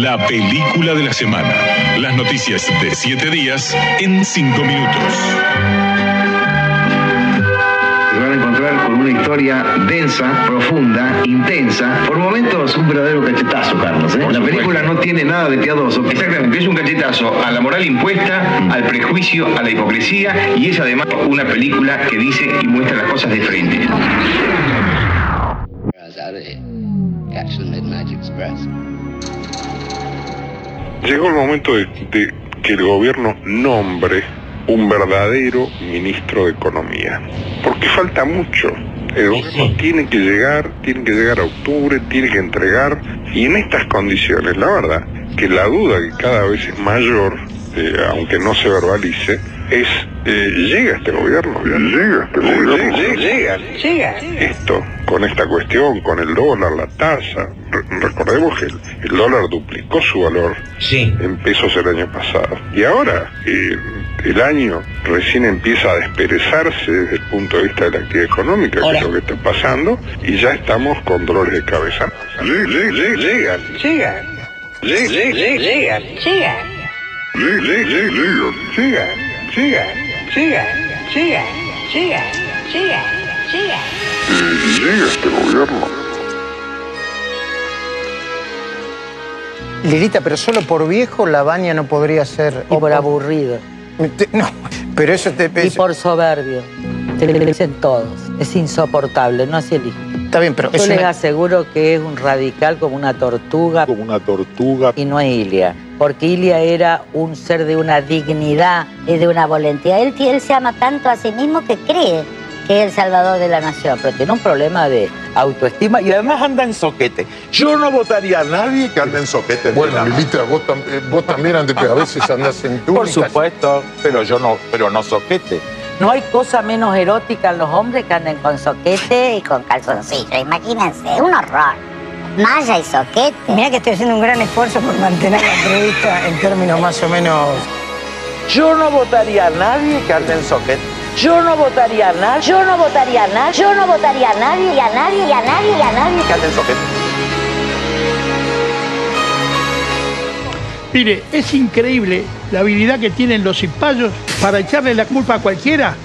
la película de la semana. Las noticias de 7 días en 5 minutos. Se van a encontrar con una historia densa, profunda, intensa, por momentos un verdadero cachetazo, Carlos. ¿eh? La película no tiene nada de piadoso. Exactamente, es un cachetazo a la moral impuesta, al prejuicio, a la hipocresía y es además una película que dice y muestra las cosas de frente. Llegó el momento de, de que el gobierno nombre un verdadero ministro de Economía, porque falta mucho. El gobierno tiene que llegar, tiene que llegar a octubre, tiene que entregar, y en estas condiciones, la verdad, que la duda que cada vez es mayor, eh, aunque no se verbalice, es, eh, ¿llega este gobierno? ¿Llega este gobierno? Llega, llega. Esto, con esta cuestión, con el dólar, la tasa, re- recordemos que el, el dólar duplicó su valor Sí. en pesos el año pasado. Y ahora eh, el año recién empieza a desperezarse desde el punto de vista de la actividad económica, que es lo que está pasando, y ya estamos con dolores de cabeza. Llega, llega, llega, Llega. llega, Llega. Llega. llega, llega, Llega. Llega. Llega. Llega. Llega. eh, llega este gobierno. Lilita, pero solo por viejo la baña no podría ser. Y por aburrido. No, pero eso te. Y por soberbio. Te lo dicen todos. Es insoportable, no hace el hijo. Está bien, pero Yo es les una- aseguro que es un radical como una tortuga como una tortuga. y no es Ilia. Porque Ilia era un ser de una dignidad. y de una valentía. Él, él se ama tanto a sí mismo que cree que es el salvador de la nación. Pero tiene un problema de autoestima y además anda en soquete. Yo no votaría a nadie que ande en soquete. en Bueno, Lilita, vos, tam- eh, vos también antes, a veces andás en Por túnicas. supuesto, pero yo no, pero no soquete. No hay cosa menos erótica en los hombres que anden con soquete. Soquete y con calzoncillo. Imagínense, un horror. Malla y soquete. Mira que estoy haciendo un gran esfuerzo por mantener la entrevista en términos más o menos. Yo no votaría a nadie que ande en soquete. Yo no votaría a nadie. Yo no votaría a nadie. Yo no votaría a nadie, y a nadie, y a nadie, y a nadie. Que ande en soquete. Mire, es increíble la habilidad que tienen los cipayos para echarle la culpa a cualquiera,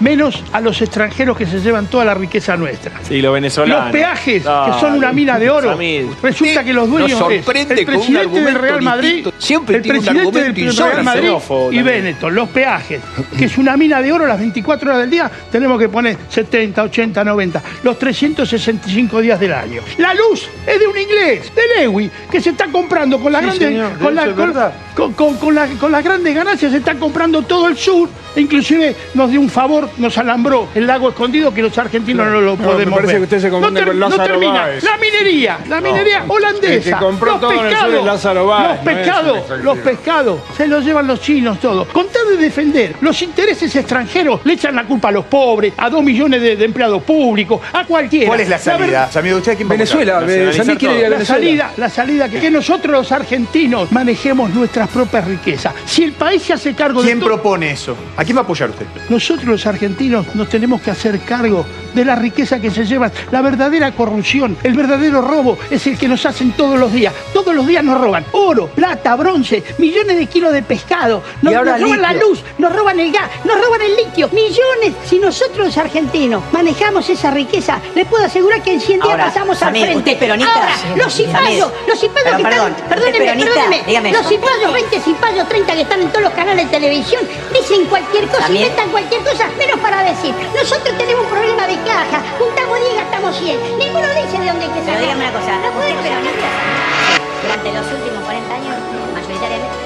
menos a los extranjeros que se llevan toda la riqueza nuestra. Sí, los venezolanos. Los peajes, que son una mina de oro. Resulta que los dueños nos es sorprende el con un presidente del Real Madrid, distinto. Siempre el tiene presidente del insólito. Real Madrid y. Benetton, los peajes, que es una mina de oro las 24 horas del día, tenemos que poner 70, 80, 90, los 365 días del año. La luz es de un inglés, de Lewy, que se está comprando con las Sí, grandes señor, con, la- eso es con- verdad. con- con- con la- con las grandes ganancias se está comprando todo el sur, e inclusive nos dio un favor, nos alambró el lago escondido que los argentinos no lo No, podemos me parece ver. que usted se confunde no, con no Lázaro termina. Báez. La minería, la minería holandesa. el que compró los todo en el sur pescados, es Lázaro Báez, Los no es pescados, los pescados, se los llevan los chinos todos. Con tal de defender los intereses extranjeros, le echan la culpa a los pobres, a dos millones de, de empleados públicos, a cualquiera. ¿Cuál es la salida? verdad- Samir, ¿usted quién Venezuela, eh, Samir quiere ir a la Venezuela. salida, la salida que, que nosotros los argentinos manejemos nuestras propias riquezas. Si el país se hace cargo ¿Quién de todo, propone eso? ¿A quién va a apoyar usted? nosotros los argentinos nos tenemos que hacer cargo de la riqueza que se llevan. La verdadera corrupción, el verdadero robo es el que nos hacen todos los días. Todos los días nos roban oro, plata, bronce, millones de kilos de pescado. Nos, roban la luz, nos roban el gas, nos roban el litio. Millones. Si nosotros los argentinos manejamos esa riqueza, les puedo asegurar que en 100 días Ahora, pasamos Samir, al frente. usted es peronista. Ahora, los cipayos, Samir. los cipayos que perdón, están... ¿usted es Perdóneme, peronista? perdóneme. Dígame. Los cipayos, 20 cipayos, 30 que están en todos los canales de televisión, dicen cualquier cosa, Samir. inventan cualquier cosa, menos para decir. Nosotros tenemos un problema de caja, juntamos 10 y gastamos 100. Ninguno dice de dónde hay que Pero dígame una cosa, No ¿usted podemos es peronista? sacar. Durante los últimos 40 años, mayoritariamente.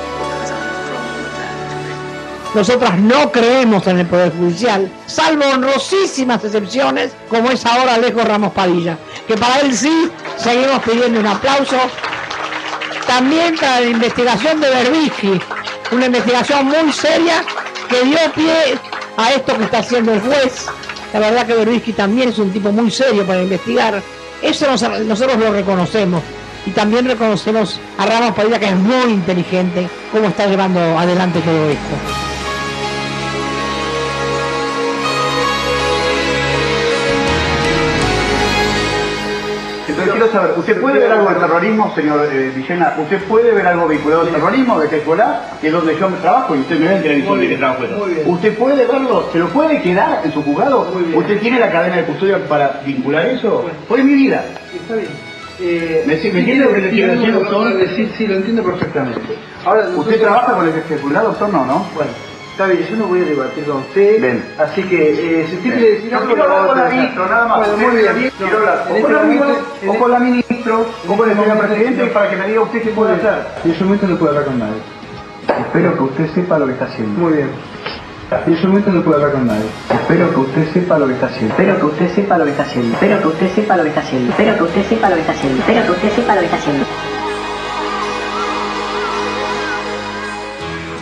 Nosotras no creemos en el Poder Judicial, salvo honrosísimas excepciones, como es ahora Alejo Ramos Padilla, que para él sí seguimos pidiendo un aplauso. También para la investigación de Berbisky, una investigación muy seria que dio pie a esto que está haciendo el juez. La verdad que Berbisky también es un tipo muy serio para investigar. Eso nos- nosotros lo reconocemos. Y también reconocemos a Ramos Padilla que es muy inteligente cómo está llevando adelante todo esto. ¿Qué quiero saber, ¿usted puede ver algo de terrorismo, señor eh, Villena? ¿Usted puede ver algo vinculado al terrorismo de Hezbollah, que es donde yo trabajo y usted me ve en televisión de que trabajo? ¿Usted puede verlo? ¿Se lo puede quedar en su juzgado? ¿Usted tiene la cadena de custodia para vincular eso? Fue mi vida. Está bien. Eh, ¿Me, me entiende lo que le quiero decir, doctor? sí, lo entiendo perfectamente. Ahora, ¿Usted trabaja con el Hezbollah, doctor? No, ¿no? Bueno, está bien, yo no voy a debatir con usted. Bien. Así que, eh, si usted quiere decir algo, lo con la dejar. ministra, nada más. Bueno, muy bien. Quiero hablar o este con la momento- ministra, o con la ministra, o con el señor presidente, para que me diga usted qué puede hacer. En ese momento no puedo hablar con nadie. Espero que usted sepa lo que está haciendo. Muy bien. En ese momento no puedo hablar con nadie. Espero que usted sepa lo que está haciendo. Espero que usted sepa lo que está haciendo. Espero que usted sepa lo que está haciendo. Espero que usted sepa lo que está haciendo. Espero que usted sepa lo que está haciendo.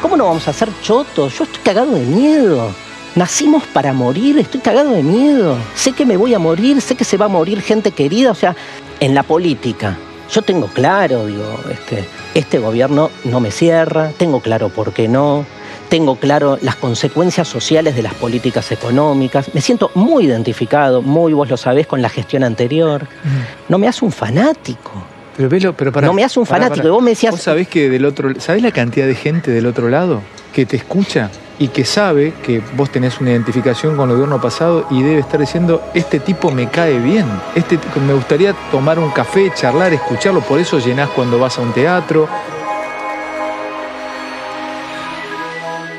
¿Cómo no vamos a ser chotos? Yo estoy cagado de miedo. Nacimos para morir, estoy cagado de miedo. Sé que me voy a morir, sé que se va a morir gente querida, o sea, en la política. Yo tengo claro, digo, este, este gobierno no me cierra, tengo claro por qué no, tengo claro las consecuencias sociales de las políticas económicas, me siento muy identificado, muy vos lo sabés, con la gestión anterior. No me hace un fanático. Pero velo, pero para. No me hace un fanático, y vos me decías- Vos sabés que del otro. ¿Sabés la cantidad de gente del otro lado que te escucha y que sabe que vos tenés una identificación con el gobierno pasado y debe estar diciendo, este tipo me cae bien, este me gustaría tomar un café, charlar, escucharlo, por eso llenás cuando vas a un teatro.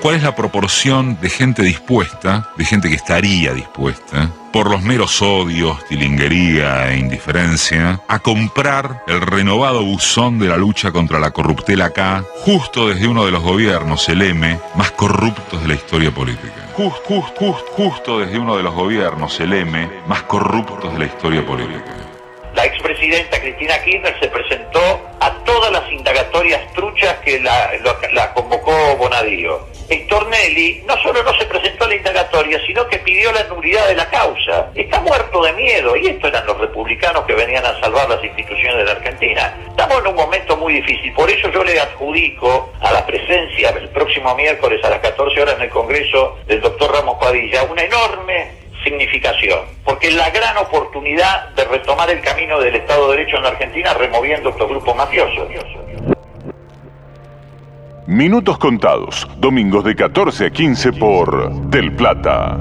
¿Cuál es la proporción de gente dispuesta, de gente que estaría dispuesta, por los meros odios, tilinguería e indiferencia, a comprar el renovado buzón de la lucha contra la corruptela acá, justo desde uno de los gobiernos, el M, más corruptos de la historia política? Just, just, just, justo desde uno de los gobiernos, el M, más corruptos de la historia política. La expresidenta Cristina Kirchner se presentó a todas las indagatorias truchas que la, la convocó Bonadío. Héctor Nelly no solo no se presentó a la indagatoria, sino que pidió la nulidad de la causa. Está muerto de miedo, y estos eran los republicanos que venían a salvar las instituciones de la Argentina. Estamos en un momento muy difícil, por eso yo le adjudico a la presencia el próximo miércoles a las 14 horas en el Congreso del doctor Ramos Padilla una enorme significación, porque es la gran oportunidad de retomar el camino del Estado de Derecho en la Argentina removiendo estos grupos mafiosos. Minutos contados, domingos de 14 a 15 por Del Plata.